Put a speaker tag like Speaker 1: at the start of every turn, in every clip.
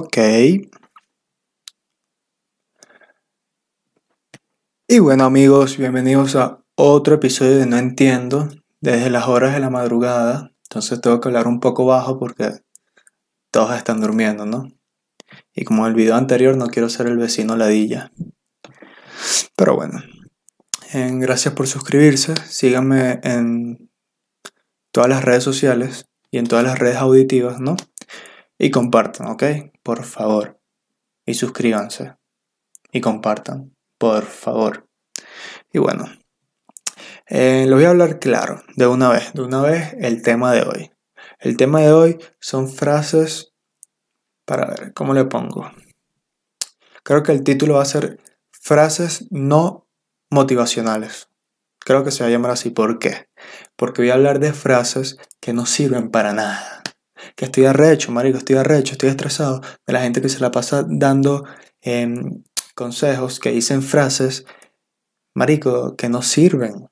Speaker 1: Ok. Y bueno amigos, bienvenidos a otro episodio de No Entiendo, desde las horas de la madrugada. Entonces tengo que hablar un poco bajo porque todos están durmiendo, ¿no? Y como en el video anterior no quiero ser el vecino ladilla. Pero bueno, gracias por suscribirse. Síganme en todas las redes sociales y en todas las redes auditivas, ¿no? Y compartan, ¿ok? Por favor. Y suscríbanse. Y compartan, por favor. Y bueno, eh, lo voy a hablar claro, de una vez, de una vez el tema de hoy. El tema de hoy son frases, para ver, ¿cómo le pongo? Creo que el título va a ser frases no motivacionales. Creo que se va a llamar así. ¿Por qué? Porque voy a hablar de frases que no sirven para nada. Que estoy arrecho, marico, estoy arrecho, estoy estresado de la gente que se la pasa dando em, consejos, que dicen frases, marico, que no sirven.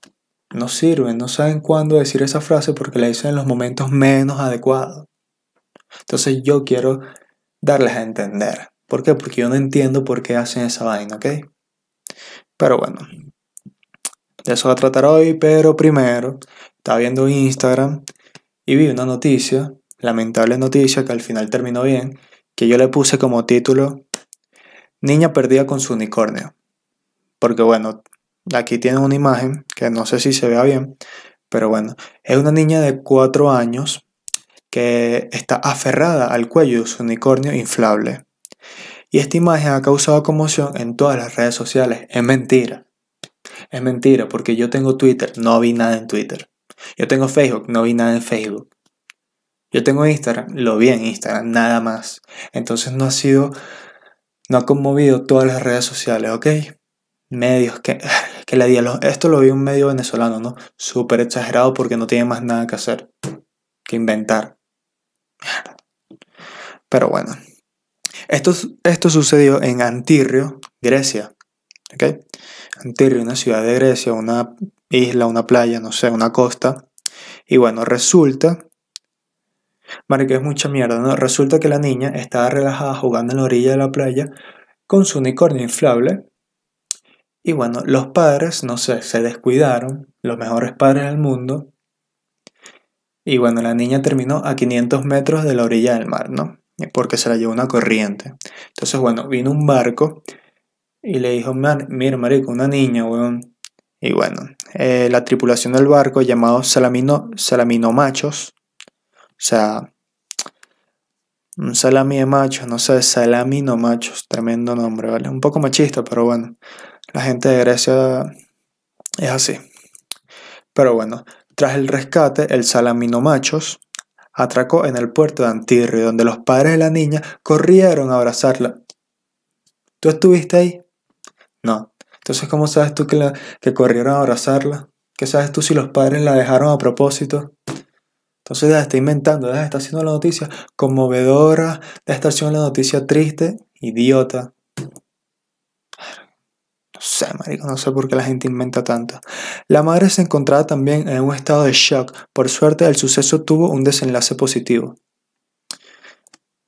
Speaker 1: No sirven, no saben cuándo decir esa frase porque la dicen en los momentos menos adecuados. Entonces yo quiero darles a entender. ¿Por qué? Porque yo no entiendo por qué hacen esa vaina, ¿ok? Pero bueno, de eso va a tratar hoy, pero primero estaba viendo Instagram y vi una noticia, lamentable noticia que al final terminó bien, que yo le puse como título Niña perdida con su unicornio. Porque bueno, aquí tiene una imagen que no sé si se vea bien, pero bueno, es una niña de 4 años que está aferrada al cuello de su unicornio inflable. Y esta imagen ha causado conmoción en todas las redes sociales. Es mentira. Es mentira porque yo tengo Twitter, no vi nada en Twitter. Yo tengo Facebook, no vi nada en Facebook. Yo tengo Instagram, lo vi en Instagram, nada más. Entonces no ha sido, no ha conmovido todas las redes sociales, ¿ok? Medios que, que la día, esto lo vi un medio venezolano, ¿no? Súper exagerado porque no tiene más nada que hacer que inventar. Pero bueno, esto, esto sucedió en Antirrio, Grecia. ¿ok? Antirrio, una ciudad de Grecia, una isla, una playa, no sé, una costa. Y bueno, resulta, que es mucha mierda, ¿no? Resulta que la niña estaba relajada jugando en la orilla de la playa con su unicornio inflable. Y bueno, los padres, no sé, se descuidaron, los mejores padres del mundo. Y bueno, la niña terminó a 500 metros de la orilla del mar, ¿no? porque se la llevó una corriente. Entonces, bueno, vino un barco y le dijo, mira, marico, una niña, weón. Y bueno, eh, la tripulación del barco, llamado Salamino, Salamino Machos, sea, un salami de machos, no sé, Salamino Machos, tremendo nombre, ¿vale? Un poco machista, pero bueno, la gente de Grecia es así. Pero bueno, tras el rescate, el Salamino Machos atracó en el puerto de Antirri, donde los padres de la niña corrieron a abrazarla. ¿Tú estuviste ahí? No. Entonces, ¿cómo sabes tú que, que corrieron a abrazarla? ¿Qué sabes tú si los padres la dejaron a propósito? Entonces, ya está inventando, ya está haciendo la noticia conmovedora, ya está haciendo la noticia triste, idiota. No sé, marico, no sé por qué la gente inventa tanto. La madre se encontraba también en un estado de shock. Por suerte, el suceso tuvo un desenlace positivo.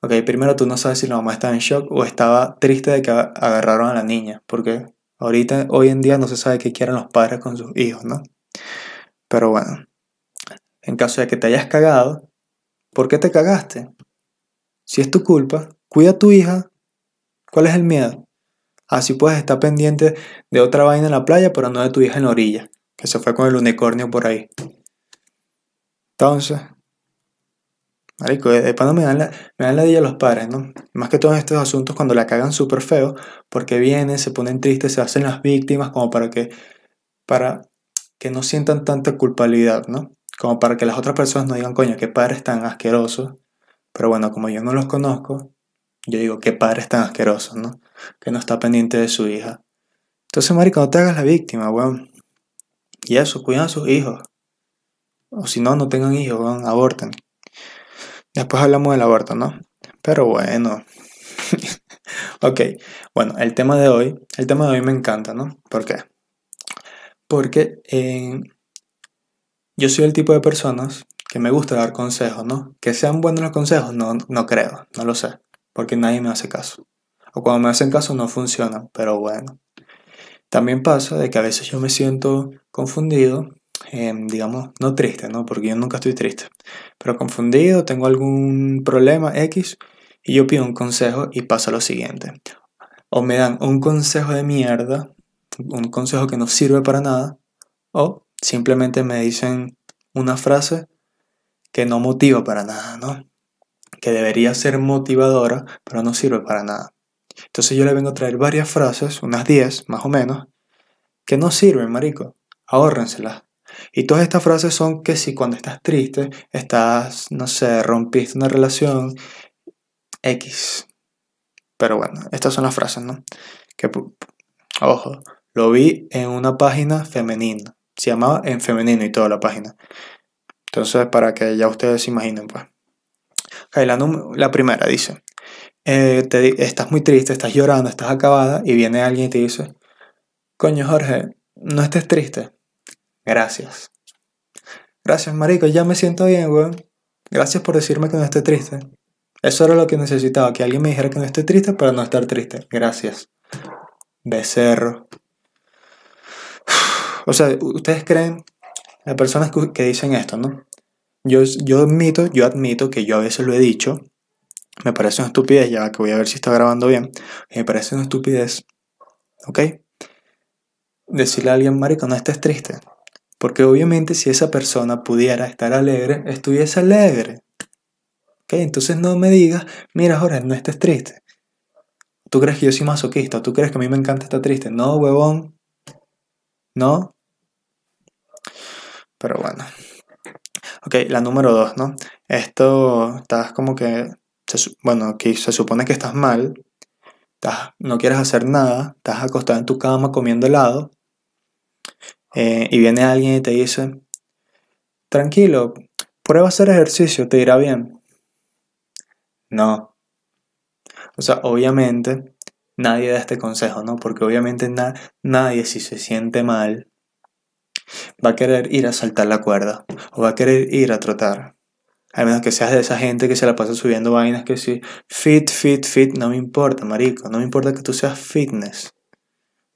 Speaker 1: Ok, primero tú no sabes si la mamá estaba en shock o estaba triste de que agarraron a la niña, porque ahorita, hoy en día no se sabe qué quieren los padres con sus hijos, ¿no? Pero bueno, en caso de que te hayas cagado, ¿por qué te cagaste? Si es tu culpa, cuida a tu hija. ¿Cuál es el miedo? Así puedes estar pendiente de otra vaina en la playa, pero no de tu hija en la orilla, que se fue con el unicornio por ahí. Entonces, marico, de pana me dan la, me dan la a los padres, ¿no? Más que todos estos asuntos cuando la cagan súper feo, porque vienen, se ponen tristes, se hacen las víctimas como para que, para que no sientan tanta culpabilidad, ¿no? Como para que las otras personas no digan, coño, qué padres tan asquerosos. Pero bueno, como yo no los conozco, yo digo, qué padres tan asquerosos, ¿no? Que no está pendiente de su hija. Entonces, marico, no te hagas la víctima, weón. Y eso, cuidan a sus hijos. O si no, no tengan hijos, weón, aborten. Después hablamos del aborto, ¿no? Pero bueno. ok, bueno, el tema de hoy, el tema de hoy me encanta, ¿no? ¿Por qué? Porque eh, yo soy el tipo de personas que me gusta dar consejos, ¿no? Que sean buenos los consejos, no, no creo, no lo sé. porque nadie me hace caso. O cuando me hacen caso no funciona, pero bueno. También pasa de que a veces yo me siento confundido, em, digamos, no triste, ¿no? Porque yo nunca estoy triste, pero confundido, tengo algún problema X y yo pido un consejo y pasa lo siguiente. O me dan un consejo de mierda, un consejo que no sirve para nada, o simplemente me dicen una frase que no motiva para nada, ¿no? Que debería ser motivadora, pero no sirve para nada. Entonces yo le vengo a traer varias frases, unas 10 más o menos, que no sirven, marico. Ahórrenselas. Y todas estas frases son que si cuando estás triste, estás, no sé, rompiste una relación, X. Pero bueno, estas son las frases, ¿no? Que, ojo, lo vi en una página femenina. Se llamaba en femenino y toda la página. Entonces, para que ya ustedes se imaginen, pues. la, la primera dice, eh, te, estás muy triste, estás llorando, estás acabada y viene alguien y te dice, coño Jorge, no estés triste. Gracias. Gracias, marico, ya me siento bien, weón. Gracias por decirme que no esté triste. Eso era lo que necesitaba, que alguien me dijera que no esté triste para no estar triste. Gracias. Becerro. O sea, ustedes creen, las personas que dicen esto, ¿no? Yo, admito, yo admito que yo a veces lo he dicho, me parece una estupidez, ya que voy a ver si está grabando bien, me parece una estupidez, ¿ok? Decirle a alguien, marico, no estés triste. Porque obviamente si esa persona pudiera estar alegre, estuviese alegre. ¿Ok? Entonces no me digas, mira Jorge, no estés triste. ¿Tú crees que yo soy masoquista? ¿Tú crees que a mí me encanta estar triste? No, huevón. No. Pero bueno. Ok, la número dos, ¿no? Esto, estás como que bueno, aquí se supone que estás mal, no quieres hacer nada, estás acostado en tu cama comiendo helado, eh, y viene alguien y te dice, tranquilo, prueba a hacer ejercicio, te irá bien. No. O sea, obviamente nadie da este consejo, ¿no? Porque obviamente nadie si se siente mal va a querer ir a saltar la cuerda o va a querer ir a trotar. Al menos que seas de esa gente que se la pasa subiendo vainas que sí, fit, fit, fit, no me importa, marico, no me importa que tú seas fitness.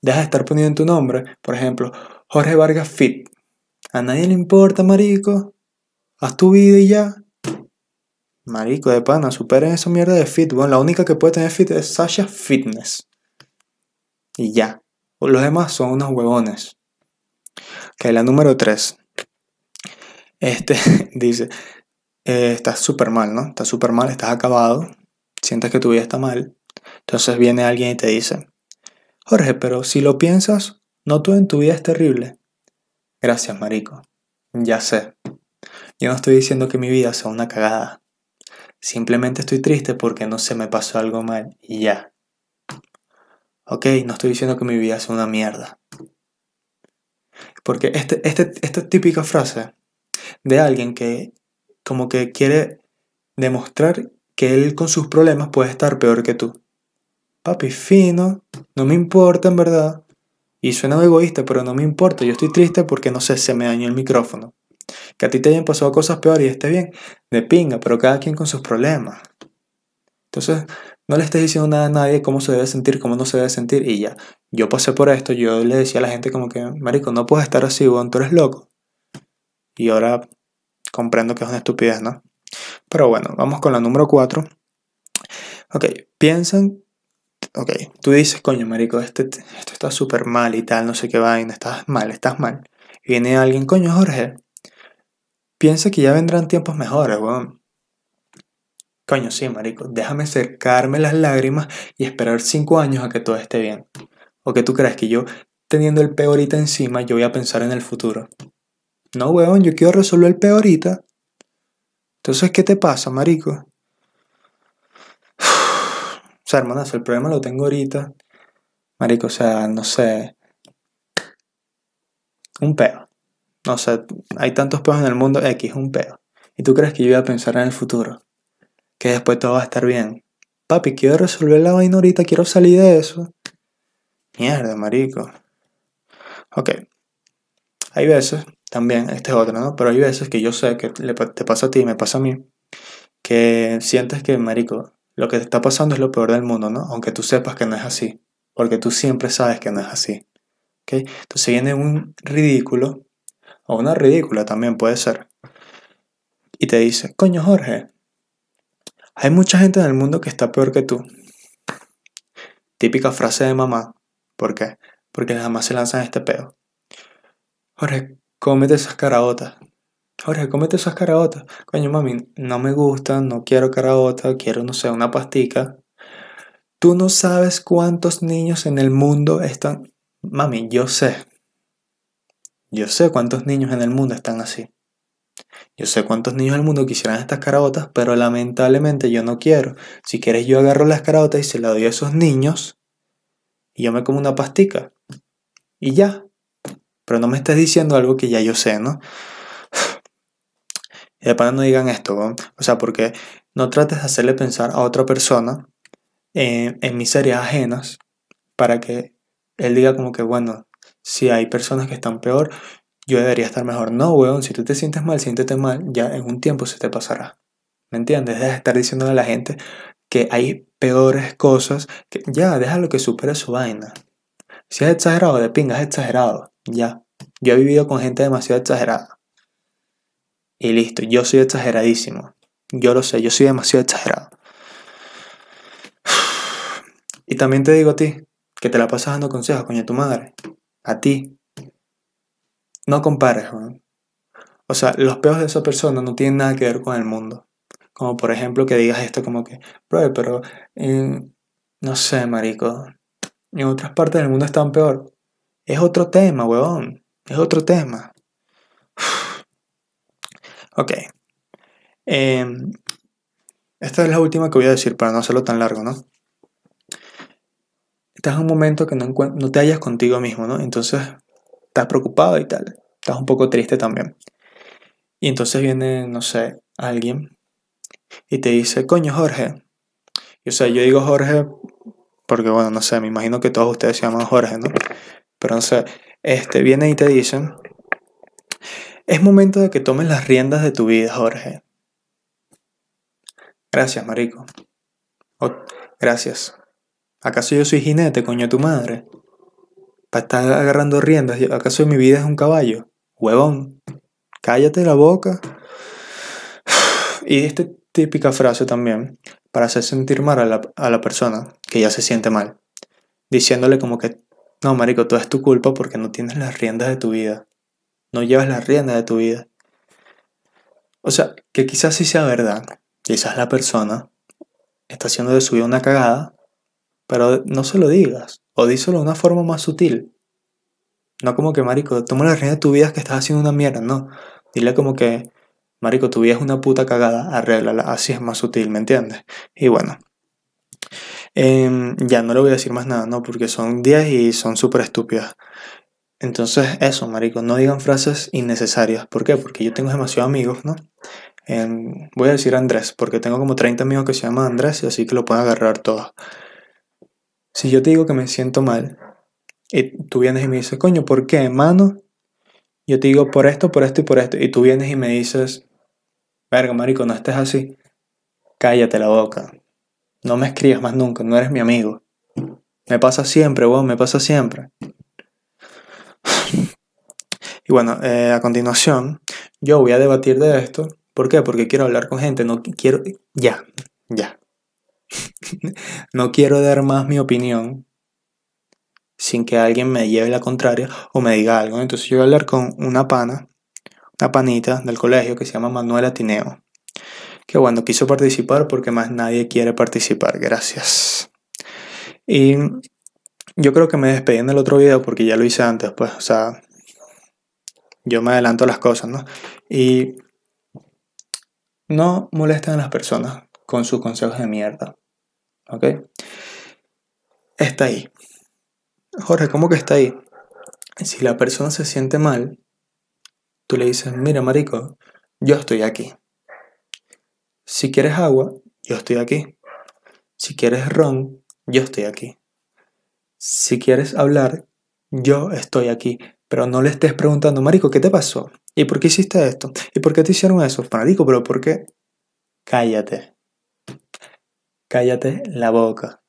Speaker 1: Deja de estar poniendo en tu nombre, por ejemplo, Jorge Vargas Fit. A nadie le importa, marico. Haz tu vida y ya. Marico, de pana, superen esa mierda de fit. Bueno, la única que puede tener fit es Sasha Fitness. Y ya. Los demás son unos huevones. Ok, la número 3. Este dice, eh, estás súper mal, ¿no? Estás súper mal, estás acabado, sientes que tu vida está mal. Entonces viene alguien y te dice, Jorge, pero si lo piensas, no todo en tu vida es terrible. Gracias, Marico. Ya sé. Yo no estoy diciendo que mi vida sea una cagada. Simplemente estoy triste porque no se me pasó algo mal y ya. Ok, no estoy diciendo que mi vida sea una mierda. Porque este, este, esta típica frase de alguien que como que quiere demostrar que él con sus problemas puede estar peor que tú. Papi, fino, no me importa en verdad. Y suena egoísta, pero no me importa. Yo estoy triste porque no sé, se me dañó el micrófono. Que a ti te hayan pasado cosas peores y esté bien, de pinga, pero cada quien con sus problemas. Entonces, no le estés diciendo nada a nadie cómo se debe sentir, cómo no se debe sentir y ya. Yo pasé por esto, yo le decía a la gente como que, marico, no puedes estar así, weón, tú eres loco. Y ahora comprendo que es una estupidez, ¿no? Pero bueno, vamos con la número 4. Ok, piensan. Ok, tú dices, coño, marico, este, esto está súper mal y tal, no sé qué vaina, estás mal, estás mal. viene alguien, coño, Jorge, piensa que ya vendrán tiempos mejores, weón. Coño, sí, marico, déjame acercarme las lágrimas y esperar 5 años a que todo esté bien. ¿O que tú crees que yo, teniendo el peor ahorita encima, yo voy a pensar en el futuro? No, weón, yo quiero resolver el peor ahorita. Entonces, ¿qué te pasa, marico? O sea, hermanas, el problema lo tengo ahorita. Marico, o sea, no sé. Un peo. No sé, hay tantos peos en el mundo, X, un peo. ¿Y tú crees que yo voy a pensar en el futuro? Que después todo va a estar bien. Papi, quiero resolver la vaina ahorita, quiero salir de eso. Mierda, marico. Ok. Hay veces también, este es otro, ¿no? Pero hay veces que yo sé que te pasa a ti, me pasa a mí, que sientes que, marico, lo que te está pasando es lo peor del mundo, ¿no? Aunque tú sepas que no es así, porque tú siempre sabes que no es así. ¿ok? Entonces viene un ridículo, o una ridícula también puede ser, y te dice, coño Jorge, hay mucha gente en el mundo que está peor que tú. Típica frase de mamá. ¿Por qué? Porque las mamás se lanzan este pedo. Jorge, cómete esas caraotas. Jorge, cómete esas caraotas. Coño, mami, no me gustan, no quiero caraotas, quiero, no sé, una pastica. Tú no sabes cuántos niños en el mundo están... Mami, yo sé. Yo sé cuántos niños en el mundo están así. Yo sé cuántos niños del mundo quisieran estas caraotas, pero lamentablemente yo no quiero. Si quieres yo agarro las caraotas y se las doy a esos niños y yo me como una pastica. Y ya. Pero no me estés diciendo algo que ya yo sé, ¿no? Y de no digan esto, ¿no? O sea, porque no trates de hacerle pensar a otra persona en, en miserias ajenas para que él diga como que, bueno, si hay personas que están peor, yo debería estar mejor. No, weón, si tú te sientes mal, siéntete mal, ya en un tiempo se te pasará. ¿Me entiendes? Deja de estar diciendo a la gente que hay peores cosas, que ya, déjalo que supere su vaina. Si es exagerado, de pinga, es exagerado. Ya. Yo he vivido con gente demasiado exagerada. Y listo, yo soy exageradísimo. Yo lo sé, yo soy demasiado exagerado. Y también te digo a ti, que te la pasas dando consejos, coño, tu madre. A ti, no compares, O sea, los peos de esa persona no tienen nada que ver con el mundo. Como por ejemplo que digas esto como que, bro, pero no sé, marico, en otras partes del mundo están peor. Es otro tema, weón. Es otro tema. ok. Em, esta es la última que voy a decir para no hacerlo tan largo, ¿no? Estás en un momento que no, no te hallas contigo mismo, ¿no? Entonces estás preocupado y tal, estás un poco triste también. Y entonces viene, no sé, alguien y te dice, coño Jorge. Y, o sea, yo digo Jorge porque, bueno, no sé, me imagino que todos ustedes se llaman Jorge, ¿no? Pero no sé, este, viene y te dice, es momento de que tomes las riendas de tu vida, Jorge. Gracias, marico. gracias. ¿Acaso yo soy jinete, coño, tu madre? para estar agarrando riendas. ¿Acaso mi vida es un caballo? Huevón, cállate la boca. Y esta típica frase también, para hacer sentir mal a la, a la persona que ya se siente mal. Diciéndole como que, no, marico, todo es tu culpa porque no tienes las riendas de tu vida. No llevas las riendas de tu vida. O sea, que quizás sí sea verdad. Quizás la persona está haciendo de su vida una cagada, pero no se lo digas. O díselo de una forma más sutil. No como que, marico, toma la rienda de tu vida que estás haciendo una mierda, no. Dile como que, marico, tu vida es una puta cagada, arréglala. Así es más sutil, ¿me entiendes? Y bueno. Em, ya no le voy a decir más nada, ¿no? Porque son 10 y son súper estúpidas. Entonces, eso, marico, no digan frases innecesarias. ¿Por qué? Porque yo tengo demasiados amigos, ¿no? Em, voy a decir Andrés, porque tengo como 30 amigos que se llaman Andrés y así que lo pueden agarrar todos. Si yo te digo que me siento mal y tú vienes y me dices, coño, ¿por qué, hermano? Yo te digo por esto, por esto y por esto. Y tú vienes y me dices, verga, marico, no estés así. Cállate la boca. No me escribas más nunca, no eres mi amigo. Me pasa siempre, weón, me pasa siempre. Y bueno, eh, a continuación, yo voy a debatir de esto. ¿Por qué? Porque quiero hablar con gente, no quiero... Ya, ya. no quiero dar más mi opinión sin que alguien me lleve la contraria o me diga algo. Entonces yo voy a hablar con una pana, una panita del colegio que se llama Manuela Tineo. Que bueno, quiso participar porque más nadie quiere participar. Gracias. Y yo creo que me despedí en el otro video porque ya lo hice antes, pues, o sea, yo me adelanto las cosas, ¿no? Y no molesten a las personas con sus consejos de mierda. ¿Ok? Está ahí. Jorge, ¿cómo que está ahí? Si la persona se siente mal, tú le dices, mira, marico, yo estoy aquí. Si quieres agua, yo estoy aquí. Si quieres ron, yo estoy aquí. Si quieres hablar, yo estoy aquí. Pero no le estés preguntando, marico, ¿qué te pasó? ¿Y por qué hiciste esto? ¿Y por qué te hicieron eso? Marico, pero ¿por qué? Cállate cállate la boca.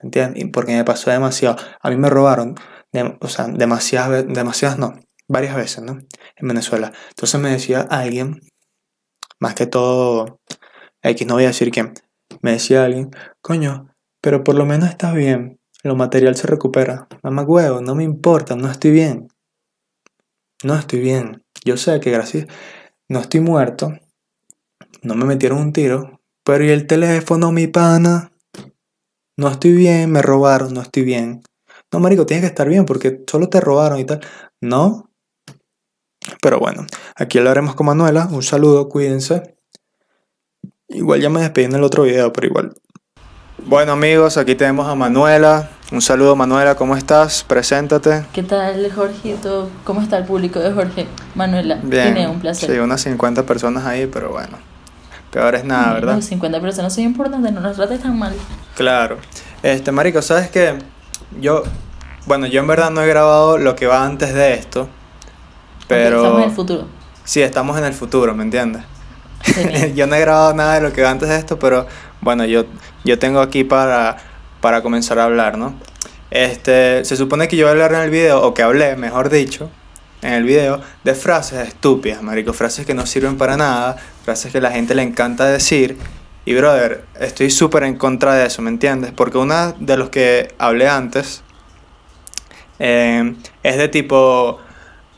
Speaker 1: ¿Entiendes? Porque me pasó demasiado. A mí me robaron, o sea, demasiadas, ve- demasiadas no, varias veces, ¿no? En Venezuela. Entonces me decía alguien, más que todo, X, no voy a decir quién, me decía alguien, coño, pero por lo menos estás bien, lo material se recupera. Mamá huevo, no me importa, no estoy bien. No estoy bien. Yo sé que gracias, no estoy muerto, no me metieron un tiro, pero ¿y el teléfono, mi pana? No estoy bien, me robaron, no estoy bien. No, marico, tienes que estar bien porque solo te robaron y tal. No. Pero bueno, aquí hablaremos con Manuela. Un saludo, cuídense. Igual ya me despedí en el otro video, pero igual. Bueno amigos, aquí tenemos a Manuela. Un saludo Manuela, ¿cómo estás? Preséntate.
Speaker 2: ¿Qué tal, Jorgito? ¿Cómo está el público de Jorge? Manuela,
Speaker 1: Bien.
Speaker 2: tiene un placer.
Speaker 1: Sí, unas 50 personas ahí, pero bueno. Peor es nada, ¿verdad?
Speaker 2: Los 50 personas son importantes, no nos trates tan mal.
Speaker 1: Claro. Este, marico, ¿sabes qué? Yo, bueno, yo en verdad no he grabado lo que va antes de esto, pero...
Speaker 2: Estamos en el futuro.
Speaker 1: Sí, estamos en el futuro, ¿me entiendes? Yo no he grabado nada de lo que antes de esto, pero bueno, yo, yo tengo aquí para, para comenzar a hablar, ¿no? Este, se supone que yo voy a hablar en el video, o que hablé, mejor dicho, en el video, de frases estúpidas, marico, frases que no sirven para nada, frases que a la gente le encanta decir. Y brother, estoy súper en contra de eso, ¿me entiendes? Porque una de los que hablé antes eh, es de tipo,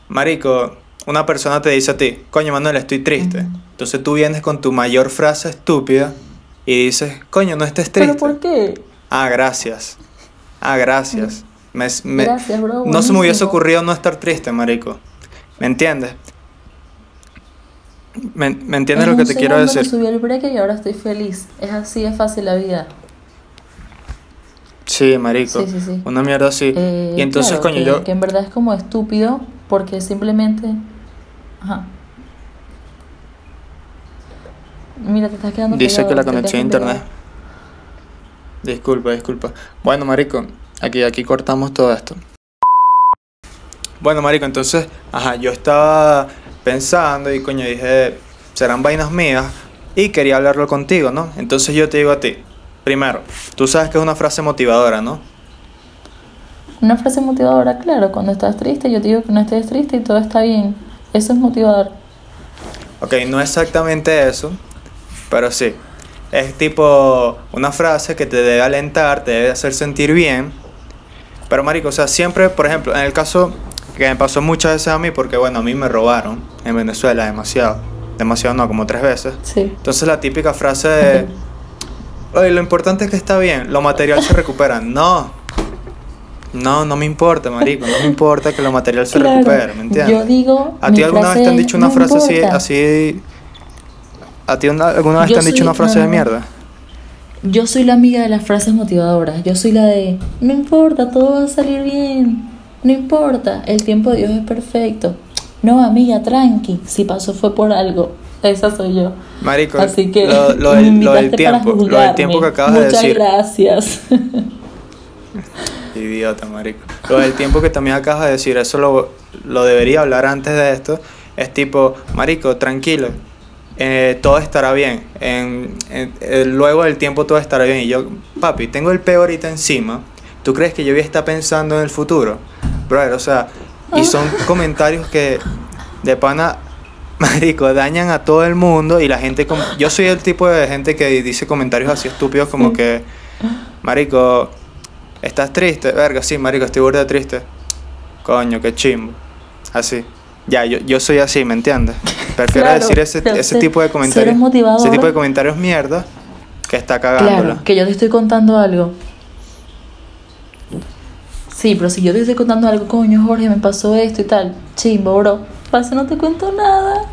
Speaker 1: marico, una persona te dice a ti, coño Manuel, estoy triste. Entonces tú vienes con tu mayor frase estúpida y dices, coño, no estés
Speaker 2: ¿Pero
Speaker 1: triste.
Speaker 2: por qué?
Speaker 1: Ah, gracias. Ah, gracias. Me- me-
Speaker 2: Gracias, bro.
Speaker 1: no se me hubiese ocurrido no estar triste, marico. ¿Me entiendes? ¿Me, me entiendes
Speaker 2: En
Speaker 1: lo que te quiero decir?
Speaker 2: subí el break y ahora estoy feliz. Es así, es fácil la vida.
Speaker 1: Sí, marico.
Speaker 2: Sí, sí, sí.
Speaker 1: Una mierda así.
Speaker 2: Eh,
Speaker 1: y entonces,
Speaker 2: claro,
Speaker 1: coño,
Speaker 2: que,
Speaker 1: yo...
Speaker 2: que en verdad es como estúpido porque simplemente... Ajá. Mira, te estás quedando
Speaker 1: Dice
Speaker 2: pegado,
Speaker 1: que la conexión a internet. Disculpa, disculpa. Bueno, marico, aquí, aquí cortamos todo esto. Bueno, marico, entonces, ajá, yo estaba pensando y coño dije, serán vainas mías y quería hablarlo contigo, ¿no? Entonces yo te digo a ti, primero, tú sabes que es una frase motivadora, ¿no?
Speaker 2: Una frase motivadora, claro, cuando estás triste, yo te digo que no estés triste y todo está bien. Eso es motivador.
Speaker 1: Ok, no exactamente eso, pero sí. Es tipo una frase que te debe alentar, te debe hacer sentir bien. Pero marico, o sea, siempre, por ejemplo, en el caso que me pasó muchas veces a mí, porque bueno, a mí me robaron en Venezuela demasiado. Demasiado no, como tres veces.
Speaker 2: Sí.
Speaker 1: Entonces la típica frase de, oye, lo importante es que está bien, lo material se recupera. No. No, no me importa, marico, no me importa que lo material se
Speaker 2: Claro,
Speaker 1: recupere, ¿me entiendes?
Speaker 2: Yo digo.
Speaker 1: ¿A ti alguna vez te han dicho una
Speaker 2: no
Speaker 1: frase así, así? ¿A ti una- alguna vez
Speaker 2: Yo
Speaker 1: te han dicho una frase
Speaker 2: no,
Speaker 1: de mierda?
Speaker 2: Yo soy la amiga de las frases motivadoras. Yo soy la de. No importa, todo va a salir bien. No importa, el tiempo de Dios es perfecto. No, amiga, tranqui. Si pasó fue por algo. Esa soy yo.
Speaker 1: Marico,
Speaker 2: Así que
Speaker 1: lo, lo del, lo tiempo, lo del tiempo que acabas de
Speaker 2: Muchas
Speaker 1: decir. Idiota, marico. Lo del tiempo que también acabas de decir, eso lo, lo debería hablar antes de esto. Es tipo, marico, tranquilo. eh, todo estará bien. En, en- eh, luego del tiempo todo estará bien. Y yo, papi, tengo el peor ahorita encima. ¿Tú crees que yo voy a estar pensando en el futuro? Brother, o sea, y son comentarios que de pana, marico, dañan a todo el mundo y la gente... Yo soy el tipo de gente que dice comentarios así estúpidos como que, marico, ¿estás triste? Verga, sí, marico, estoy burda triste. Coño, qué chimbo. Así. Ya, yo, yo soy así, ¿me entiendes? Prefiero
Speaker 2: Claro,
Speaker 1: decir ese, ese tipo de comentarios. Ese tipo de comentarios mierda que está cagándola.
Speaker 2: Claro, que yo te estoy contando algo. Sí, pero si yo te estoy contando algo, coño, Jorge, me pasó esto y tal. Chimbo, bro. Pasa, no te cuento nada.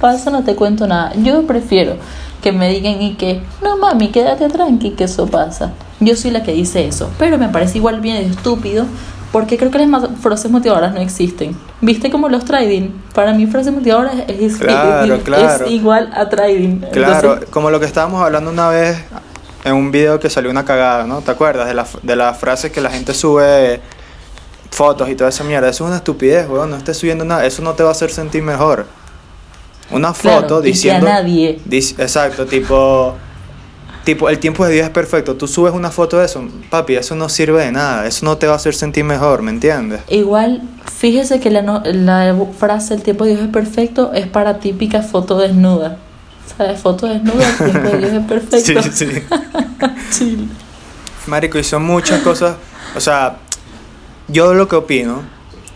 Speaker 2: Pasa, no te cuento nada. Yo prefiero que me digan y que, no mami, quédate tranqui, que eso pasa. Yo soy la que dice eso. Pero me parece igual bien estúpido porque creo que las frases motivadoras no existen. ¿Viste como los trading? Para mí, frases motivadoras es, es-
Speaker 1: Claro,
Speaker 2: es-
Speaker 1: claro.
Speaker 2: es igual a trading.
Speaker 1: Claro,
Speaker 2: Entonces,
Speaker 1: como lo que estábamos hablando una vez en un video que salió una cagada, ¿no? ¿Te acuerdas? De, la, de las frases que la gente sube fotos y toda esa mierda. Eso es una estupidez, weón. No estés subiendo nada. Eso no te va a hacer sentir mejor. Una
Speaker 2: Claro,
Speaker 1: foto
Speaker 2: y que a
Speaker 1: diciendo.
Speaker 2: nadie.
Speaker 1: dic- exacto, tipo. Tipo, el tiempo de Dios es perfecto. Tú subes una foto de eso, papi, eso no sirve de nada. Eso no te va a hacer sentir mejor, ¿me entiendes?
Speaker 2: Igual, fíjese que la, no- la frase el tiempo de Dios es perfecto es para típica foto desnuda. ¿Sabes? Foto desnuda, el tiempo de Dios es perfecto.
Speaker 1: Sí, sí. Marico, y son muchas cosas. O sea, yo lo que opino,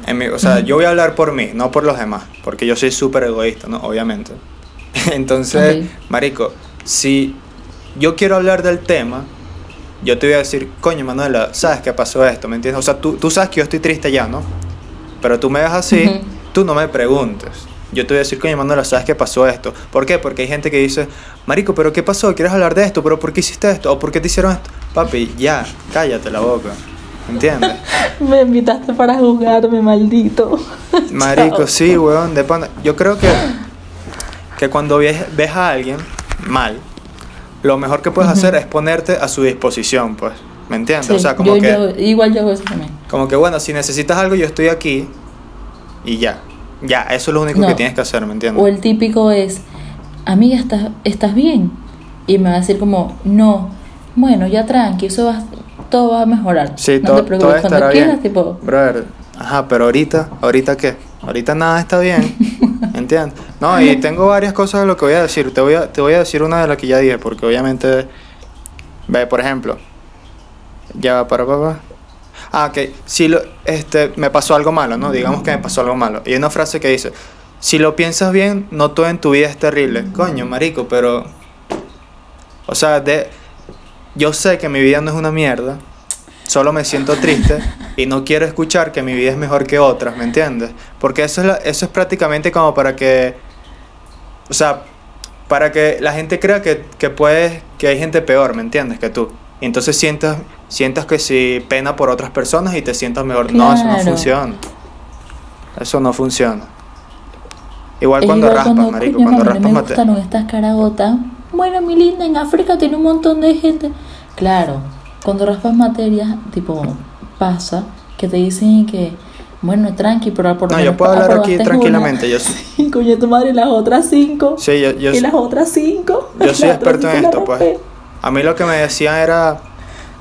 Speaker 1: en mi- o sea, yo voy a hablar por mí, no por los demás, porque yo soy súper egoísta, ¿no? Obviamente. Entonces. Marico, si yo quiero hablar del tema, yo te voy a decir, coño, Manuela, ¿sabes qué pasó esto? ¿Me entiendes? O sea, tú, tú sabes que yo estoy triste ya, ¿no? Pero tú me ves así,
Speaker 2: Ujú.
Speaker 1: tú no me preguntes. Yo te voy a decir, coño, Manuela, ¿sabes qué pasó esto? ¿Por qué? Porque hay gente que dice, Marico, ¿pero qué pasó? ¿Quieres hablar de esto? ¿Pero por qué hiciste esto? ¿O por qué te hicieron esto? Papi, ya, cállate la boca. ¿Entiendes?
Speaker 2: Me invitaste para juzgarme, maldito.
Speaker 1: Marico, sí, weón, de pana. Yo creo que, que cuando ves, ves a alguien mal, lo mejor que puedes hacer es ponerte a su disposición, pues. ¿Me entiendes?
Speaker 2: Sí,
Speaker 1: o sea, como
Speaker 2: yo-
Speaker 1: que,
Speaker 2: yo- igual yo hago eso también.
Speaker 1: como que, bueno, si necesitas algo, yo estoy aquí y ya. Ya, eso es lo único
Speaker 2: No.
Speaker 1: que tienes que hacer, ¿me entiendes?
Speaker 2: O el típico es, amiga, ¿estás, ¿estás bien? Y me va a decir como, no, bueno, ya tranqui, eso va, todo va a mejorar.
Speaker 1: Sí,
Speaker 2: no
Speaker 1: todo,
Speaker 2: te preocupes,
Speaker 1: todo
Speaker 2: cuando
Speaker 1: estará
Speaker 2: quieras,
Speaker 1: bien.
Speaker 2: tipo,
Speaker 1: Brother, ajá, pero ahorita, ¿ahorita qué? Ahorita nada está bien, ¿entiendes? No, y tengo varias cosas de lo que voy a decir. Te voy a, te voy a decir una de las que ya dije, porque obviamente, ve, por ejemplo, ya va para papá. Ah, ok, si lo, este, me pasó algo malo, ¿no? Digamos que me pasó algo malo. Y hay una frase que dice, si lo piensas bien, no todo en tu vida es terrible. Coño, marico, pero... O sea, de, yo sé que mi vida no es una mierda, solo me siento triste y no quiero escuchar que mi vida es mejor que otras, ¿me entiendes? Porque eso es, la- eso es prácticamente como para que, o sea, para que la gente crea que, que puedes, que hay gente peor, ¿me entiendes? Que tú. Y entonces sientas, sientas que si pena por otras personas y te sientas mejor. No, eso no funciona. Eso no funciona. Igual
Speaker 2: es
Speaker 1: cuando
Speaker 2: igual
Speaker 1: raspas,
Speaker 2: cuando,
Speaker 1: marico, cuando raspas
Speaker 2: me
Speaker 1: mate-
Speaker 2: gustaron estas caragotas. Bueno, mi linda, en África tiene un montón de gente. Claro, cuando raspas materias, tipo, pasa que te dicen que, bueno, tranqui, pero por
Speaker 1: No, yo puedo hablar aquí tranquilamente. Yo,
Speaker 2: una. Coño, tu madre, y las otras cinco.
Speaker 1: sí, yo, yo,
Speaker 2: y las otras cinco.
Speaker 1: Yo soy experto en
Speaker 2: cinco
Speaker 1: esto, pues. A mí lo que me decían era.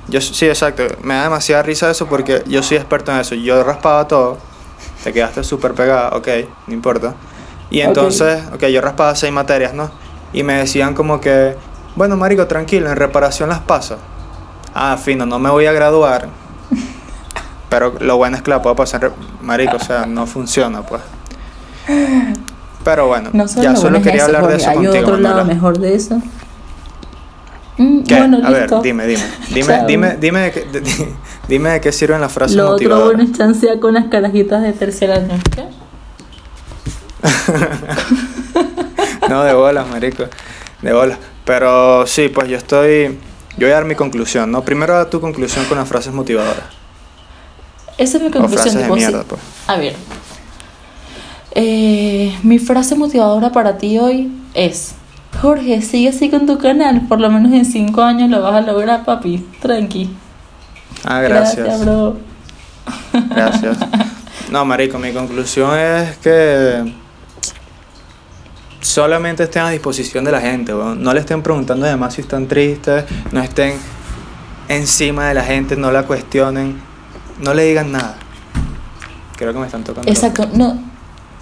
Speaker 1: Yo, sí, exacto. Me da demasiada risa eso porque yo soy experto en eso. Yo raspaba todo. Te quedaste súper pegada, ok, no importa. Y entonces, ok, yo raspaba seis materias, ¿no? Y me decían como que, bueno, marico, tranquilo, en reparación las paso. Ah, fino, no me voy a graduar. Pero lo bueno es que la puedo pasar, marico, o sea, no funciona, pues. Pero bueno,
Speaker 2: No solo
Speaker 1: ya
Speaker 2: lo
Speaker 1: solo
Speaker 2: bueno
Speaker 1: quería
Speaker 2: eso,
Speaker 1: hablar de eso
Speaker 2: Hay
Speaker 1: contigo,
Speaker 2: otro lado mejor de eso. Mm,
Speaker 1: ¿Qué?
Speaker 2: Bueno,
Speaker 1: a ver, dime, dime. Dime, dime, dime, de qué- de- dime de qué sirven las frases
Speaker 2: Lo otro
Speaker 1: motivadoras.
Speaker 2: bueno es chancear con las carajitas de tercer año. ¿Qué?
Speaker 1: No, de bolas, marico. De bolas. Pero sí, pues yo estoy. Yo voy a dar mi conclusión, ¿no? Primero da tu conclusión con las frases motivadoras.
Speaker 2: Esa es mi
Speaker 1: O
Speaker 2: conclusión.
Speaker 1: frases de mierda, pues.
Speaker 2: A ver. Eh, mi frase motivadora para ti hoy es: Jorge, sigue así con tu canal. Por lo menos en 5 años lo vas a lograr, papi. Tranqui.
Speaker 1: Ah, gracias.
Speaker 2: bro.
Speaker 1: Gracias. No, marico, mi conclusión es que solamente estén a disposición de la gente, weón. No le estén preguntando además si están tristes, no estén encima de la gente, no la cuestionen, no le digan nada. Creo que me están tocando.
Speaker 2: Exacto. No,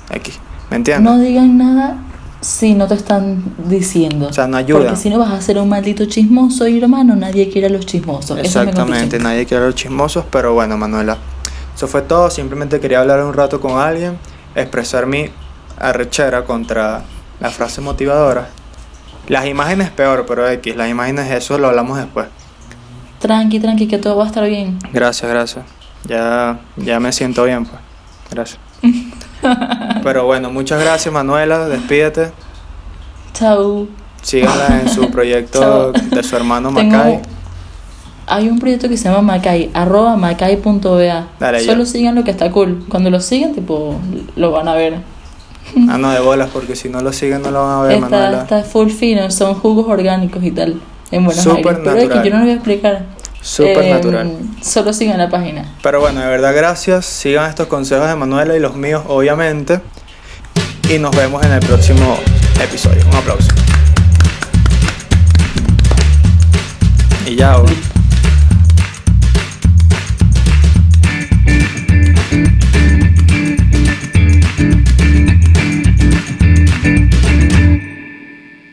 Speaker 1: Aquí. ¿Me entiendes?
Speaker 2: no digan nada si no te están diciendo.
Speaker 1: O sea, no ayudan.
Speaker 2: Porque si no vas a ser un maldito chismoso y hermano, nadie quiere a los chismosos. Es
Speaker 1: Exactamente, nadie quiere a los chismosos, pero bueno, Manuela, eso fue todo. Simplemente quería hablar un rato con alguien, expresar mi arrechera contra las frases motivadoras. Las imágenes peor, pero X, las imágenes eso lo hablamos después.
Speaker 2: Tranqui, tranqui, que todo va a estar bien.
Speaker 1: Gracias, gracias. Ya, ya me siento bien, pues. Gracias. Pero bueno, muchas gracias, Manuela. Despídete.
Speaker 2: Chau.
Speaker 1: Síganla en su proyecto de su hermano
Speaker 2: Tengo-
Speaker 1: Macay.
Speaker 2: Hay un proyecto que se llama Macay, arroba macay.ba. Solo sigan lo que está cool. Cuando lo sigan, tipo, lo van a ver.
Speaker 1: Ah, no, de bolas, porque si no lo siguen no lo van a ver,
Speaker 2: Está,
Speaker 1: Manuela.
Speaker 2: está full fino, son jugos orgánicos y tal. En Buenos
Speaker 1: Súper
Speaker 2: Aires. Pero es que
Speaker 1: natural.
Speaker 2: yo no lo voy a explicar.
Speaker 1: Súper
Speaker 2: Eh,
Speaker 1: natural.
Speaker 2: Solo sigan la página.
Speaker 1: Pero bueno, de verdad gracias. Sigan estos consejos de Manuela y los míos, obviamente. Y nos vemos en el próximo episodio. Un aplauso. Chao.